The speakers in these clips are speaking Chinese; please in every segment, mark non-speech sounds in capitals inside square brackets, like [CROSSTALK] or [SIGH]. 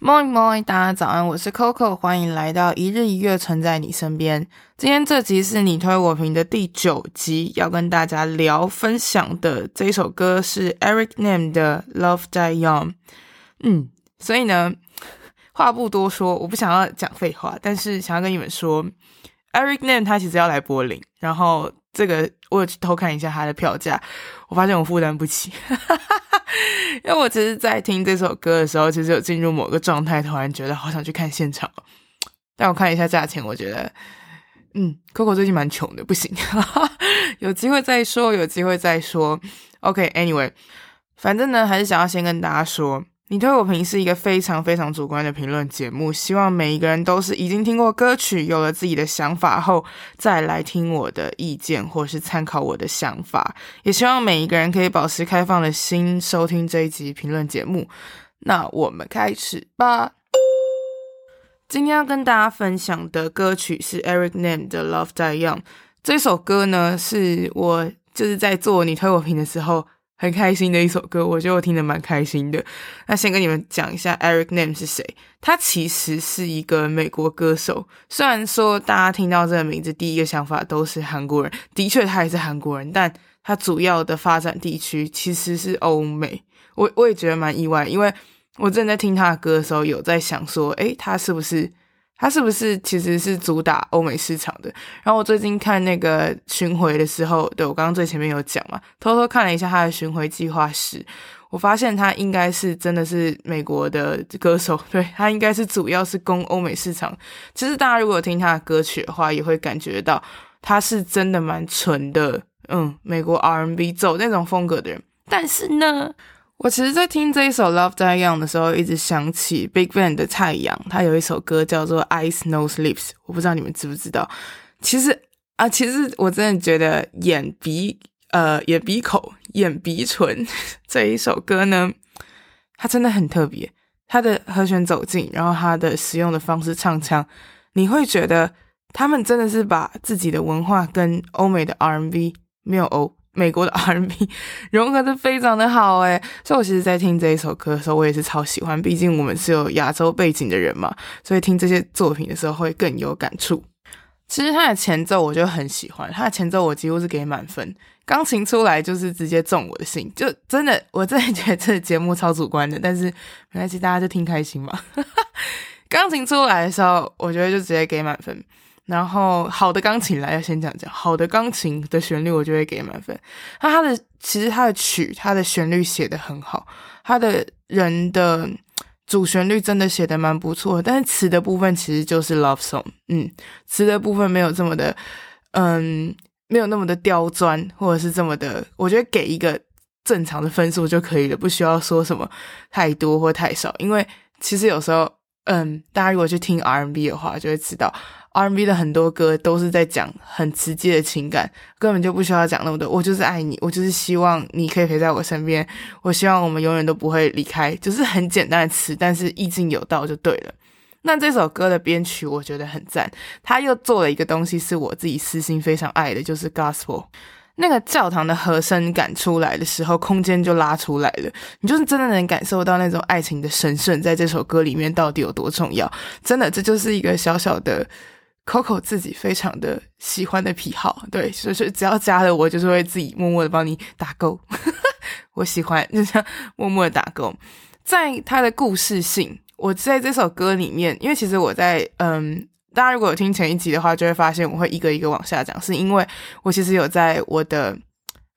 Morning, morning，大家早安，我是 Coco，欢迎来到一日一月，存在你身边。今天这集是你推我评的第九集，要跟大家聊分享的这首歌是 Eric Nam 的 Love Die Young。嗯，所以呢，话不多说，我不想要讲废话，但是想要跟你们说，Eric Nam 他其实要来柏林，然后这个我有去偷看一下他的票价，我发现我负担不起。[LAUGHS] 因为我其实，在听这首歌的时候，其实有进入某个状态，突然觉得好想去看现场。但我看一下价钱，我觉得，嗯，Coco 最近蛮穷的，不行，[LAUGHS] 有机会再说，有机会再说。OK，Anyway，反正呢，还是想要先跟大家说。你推我评是一个非常非常主观的评论节目，希望每一个人都是已经听过歌曲，有了自己的想法后，再来听我的意见或是参考我的想法。也希望每一个人可以保持开放的心，收听这一集评论节目。那我们开始吧。今天要跟大家分享的歌曲是 Eric Nam 的《Love Die Young》。这首歌呢，是我就是在做你推我评的时候。很开心的一首歌，我觉得我听得蛮开心的。那先跟你们讲一下，Eric Nam 是谁？他其实是一个美国歌手。虽然说大家听到这个名字，第一个想法都是韩国人，的确他也是韩国人，但他主要的发展地区其实是欧美。我我也觉得蛮意外，因为我正在听他的歌的时候，有在想说，诶，他是不是？他是不是其实是主打欧美市场的？然后我最近看那个巡回的时候，对，我刚刚最前面有讲嘛，偷偷看了一下他的巡回计划史，我发现他应该是真的是美国的歌手，[LAUGHS] 对，他应该是主要是攻欧美市场。其实大家如果听他的歌曲的话，也会感觉到他是真的蛮纯的，嗯，美国 R&B 走那种风格的人。但是呢。我其实，在听这一首《Love Die Young》的时候，一直想起 BigBang 的太阳，他有一首歌叫做《Eyes Nose Lips》，我不知道你们知不知道。其实啊，其实我真的觉得眼鼻呃眼鼻口眼鼻唇 [LAUGHS] 这一首歌呢，它真的很特别。它的和弦走进，然后它的使用的方式唱腔，你会觉得他们真的是把自己的文化跟欧美的 R&B 没有欧。美国的 [LAUGHS] R&B 融合的非常的好诶，所以我其实，在听这一首歌的时候，我也是超喜欢。毕竟我们是有亚洲背景的人嘛，所以听这些作品的时候会更有感触。其实他的前奏我就很喜欢，他的前奏我几乎是给满分，钢琴出来就是直接中我的心，就真的，我真的觉得这节目超主观的，但是没关系，大家就听开心嘛。[LAUGHS] 钢琴出来的时候，我觉得就直接给满分。然后好的钢琴来要先讲讲好的钢琴的旋律，我就会给满分。那他的其实他的曲，他的旋律写得很好，他的人的主旋律真的写得蛮不错。但是词的部分其实就是 love song，嗯，词的部分没有这么的，嗯，没有那么的刁钻，或者是这么的，我觉得给一个正常的分数就可以了，不需要说什么太多或太少。因为其实有时候，嗯，大家如果去听 R&B 的话，就会知道。R&B 的很多歌都是在讲很直接的情感，根本就不需要讲那么多。我就是爱你，我就是希望你可以陪在我身边，我希望我们永远都不会离开，就是很简单的词，但是意境有道就对了。那这首歌的编曲我觉得很赞，他又做了一个东西是我自己私心非常爱的，就是 Gospel 那个教堂的和声感出来的时候，空间就拉出来了，你就是真的能感受到那种爱情的神圣在这首歌里面到底有多重要。真的，这就是一个小小的。Coco 自己非常的喜欢的癖好，对，所以说只要加了我，就是会自己默默的帮你打勾。[LAUGHS] 我喜欢就这样默默的打勾。在他的故事性，我在这首歌里面，因为其实我在嗯，大家如果有听前一集的话，就会发现我会一个一个往下讲，是因为我其实有在我的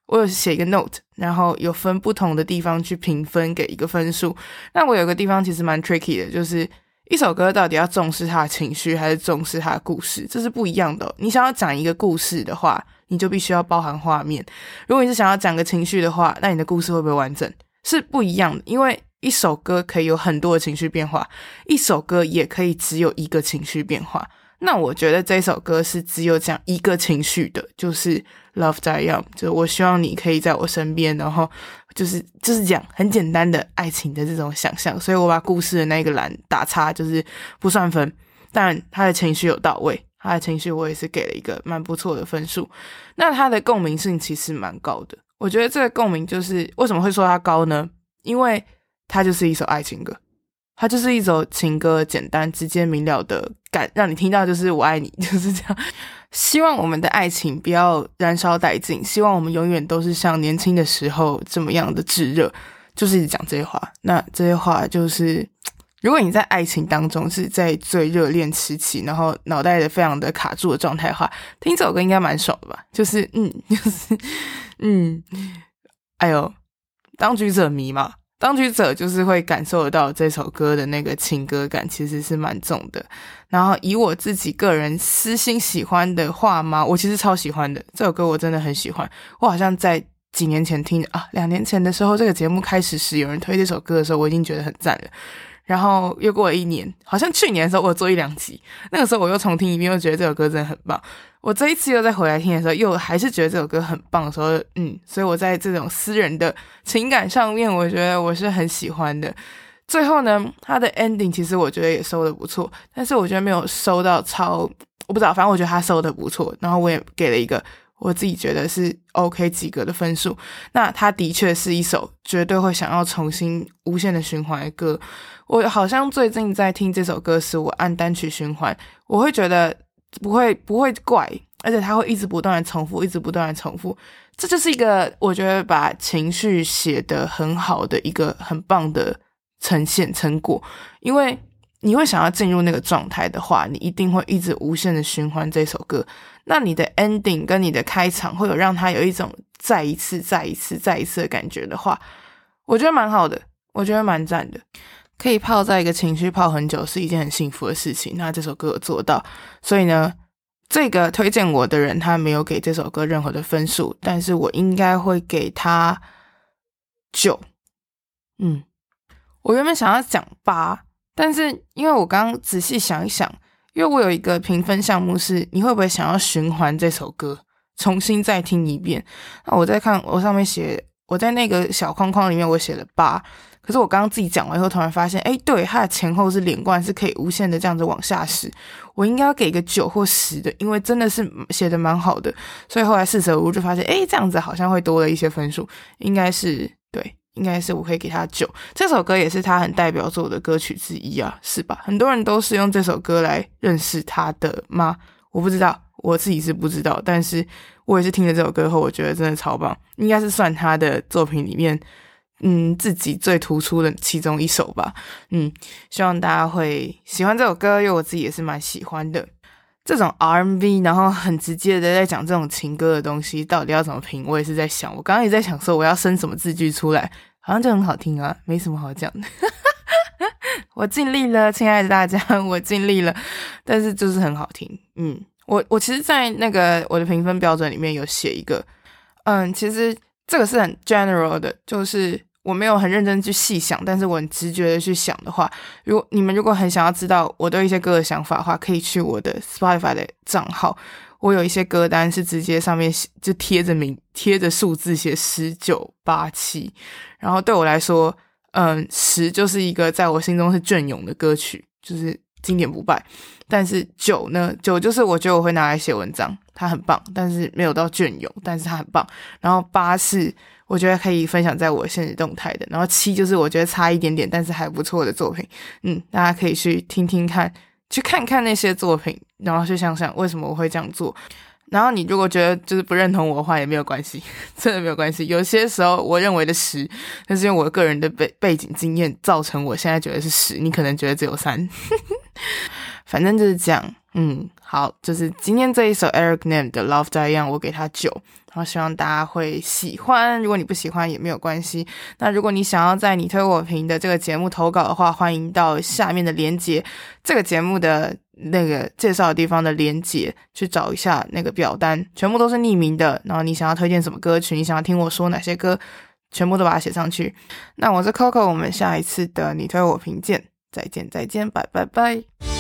我有写一个 note，然后有分不同的地方去评分给一个分数。那我有个地方其实蛮 tricky 的，就是。一首歌到底要重视他的情绪，还是重视他的故事？这是不一样的。你想要讲一个故事的话，你就必须要包含画面；如果你是想要讲个情绪的话，那你的故事会不会完整？是不一样的。因为一首歌可以有很多的情绪变化，一首歌也可以只有一个情绪变化。那我觉得这首歌是只有讲一个情绪的，就是 Love Die Young，就是我希望你可以在我身边，然后就是就是讲很简单的爱情的这种想象，所以我把故事的那个栏打叉，就是不算分，但他的情绪有到位，他的情绪我也是给了一个蛮不错的分数。那他的共鸣性其实蛮高的，我觉得这个共鸣就是为什么会说它高呢？因为它就是一首爱情歌。它就是一首情歌，简单、直接、明了的感，让你听到就是我爱你，[LAUGHS] 就是这样。希望我们的爱情不要燃烧殆尽，希望我们永远都是像年轻的时候这么样的炙热，就是一直讲这些话。那这些话就是，如果你在爱情当中是在最热恋时期，然后脑袋的非常的卡住的状态的话，听这首歌应该蛮爽的吧？就是，嗯，[LAUGHS] 就是，嗯，哎呦，当局者迷嘛。当局者就是会感受得到这首歌的那个情歌感，其实是蛮重的。然后以我自己个人私心喜欢的话嘛，我其实超喜欢的这首歌，我真的很喜欢。我好像在几年前听啊，两年前的时候，这个节目开始时有人推这首歌的时候，我已经觉得很赞了。然后又过了一年，好像去年的时候我做一两集，那个时候我又重听一遍，又觉得这首歌真的很棒。我这一次又再回来听的时候，又还是觉得这首歌很棒的时候，嗯，所以我在这种私人的情感上面，我觉得我是很喜欢的。最后呢，它的 ending 其实我觉得也收得不错，但是我觉得没有收到超，我不知道，反正我觉得他收得不错，然后我也给了一个我自己觉得是 OK 及格的分数。那它的确是一首绝对会想要重新无限的循环的歌。我好像最近在听这首歌时，我按单曲循环，我会觉得。不会不会怪，而且它会一直不断的重复，一直不断的重复。这就是一个我觉得把情绪写得很好的一个很棒的呈现成果。因为你会想要进入那个状态的话，你一定会一直无限的循环这首歌。那你的 ending 跟你的开场会有让他有一种再一次、再一次、再一次的感觉的话，我觉得蛮好的，我觉得蛮赞的。可以泡在一个情绪泡很久是一件很幸福的事情。那这首歌有做到，所以呢，这个推荐我的人他没有给这首歌任何的分数，但是我应该会给他九。嗯，我原本想要讲八，但是因为我刚刚仔细想一想，因为我有一个评分项目是你会不会想要循环这首歌，重新再听一遍？那我在看我上面写，我在那个小框框里面我写了八。可是我刚刚自己讲完以后，突然发现，哎，对，它的前后是连贯，是可以无限的这样子往下使。我应该要给个九或十的，因为真的是写的蛮好的。所以后来四舍五入就发现，哎，这样子好像会多了一些分数，应该是对，应该是我可以给他九。这首歌也是他很代表作的歌曲之一啊，是吧？很多人都是用这首歌来认识他的吗？我不知道，我自己是不知道，但是我也是听了这首歌后，我觉得真的超棒，应该是算他的作品里面。嗯，自己最突出的其中一首吧。嗯，希望大家会喜欢这首歌，因为我自己也是蛮喜欢的。这种 R&B，然后很直接的在讲这种情歌的东西，到底要怎么评？我也是在想，我刚刚也在想说，我要生什么字句出来，好像就很好听啊，没什么好讲的。[LAUGHS] 我尽力了，亲爱的大家，[LAUGHS] 我尽力了，但是就是很好听。嗯，我我其实，在那个我的评分标准里面有写一个，嗯，其实这个是很 general 的，就是。我没有很认真去细想，但是我很直觉的去想的话，如果你们如果很想要知道我对一些歌的想法的话，可以去我的 Spotify 的账号，我有一些歌单是直接上面写就贴着名贴着数字写十九八七，然后对我来说，嗯，十就是一个在我心中是隽永的歌曲，就是经典不败，但是九呢，九就是我觉得我会拿来写文章，它很棒，但是没有到隽永，但是它很棒，然后八是。我觉得可以分享在我现实动态的，然后七就是我觉得差一点点，但是还不错的作品，嗯，大家可以去听听看，去看看那些作品，然后去想想为什么我会这样做。然后你如果觉得就是不认同我的话也没有关系，[LAUGHS] 真的没有关系。有些时候我认为的十，那是因为我个人的背背景经验造成我现在觉得是十，你可能觉得只有三，[LAUGHS] 反正就是这样。嗯，好，就是今天这一首 Eric Nam 的 Love Die Young，我给他九，然后希望大家会喜欢。如果你不喜欢也没有关系。那如果你想要在你推我评的这个节目投稿的话，欢迎到下面的连接，这个节目的那个介绍的地方的连接去找一下那个表单，全部都是匿名的。然后你想要推荐什么歌曲，你想要听我说哪些歌，全部都把它写上去。那我是 Coco，我们下一次的你推我评见，再见再见，拜拜拜。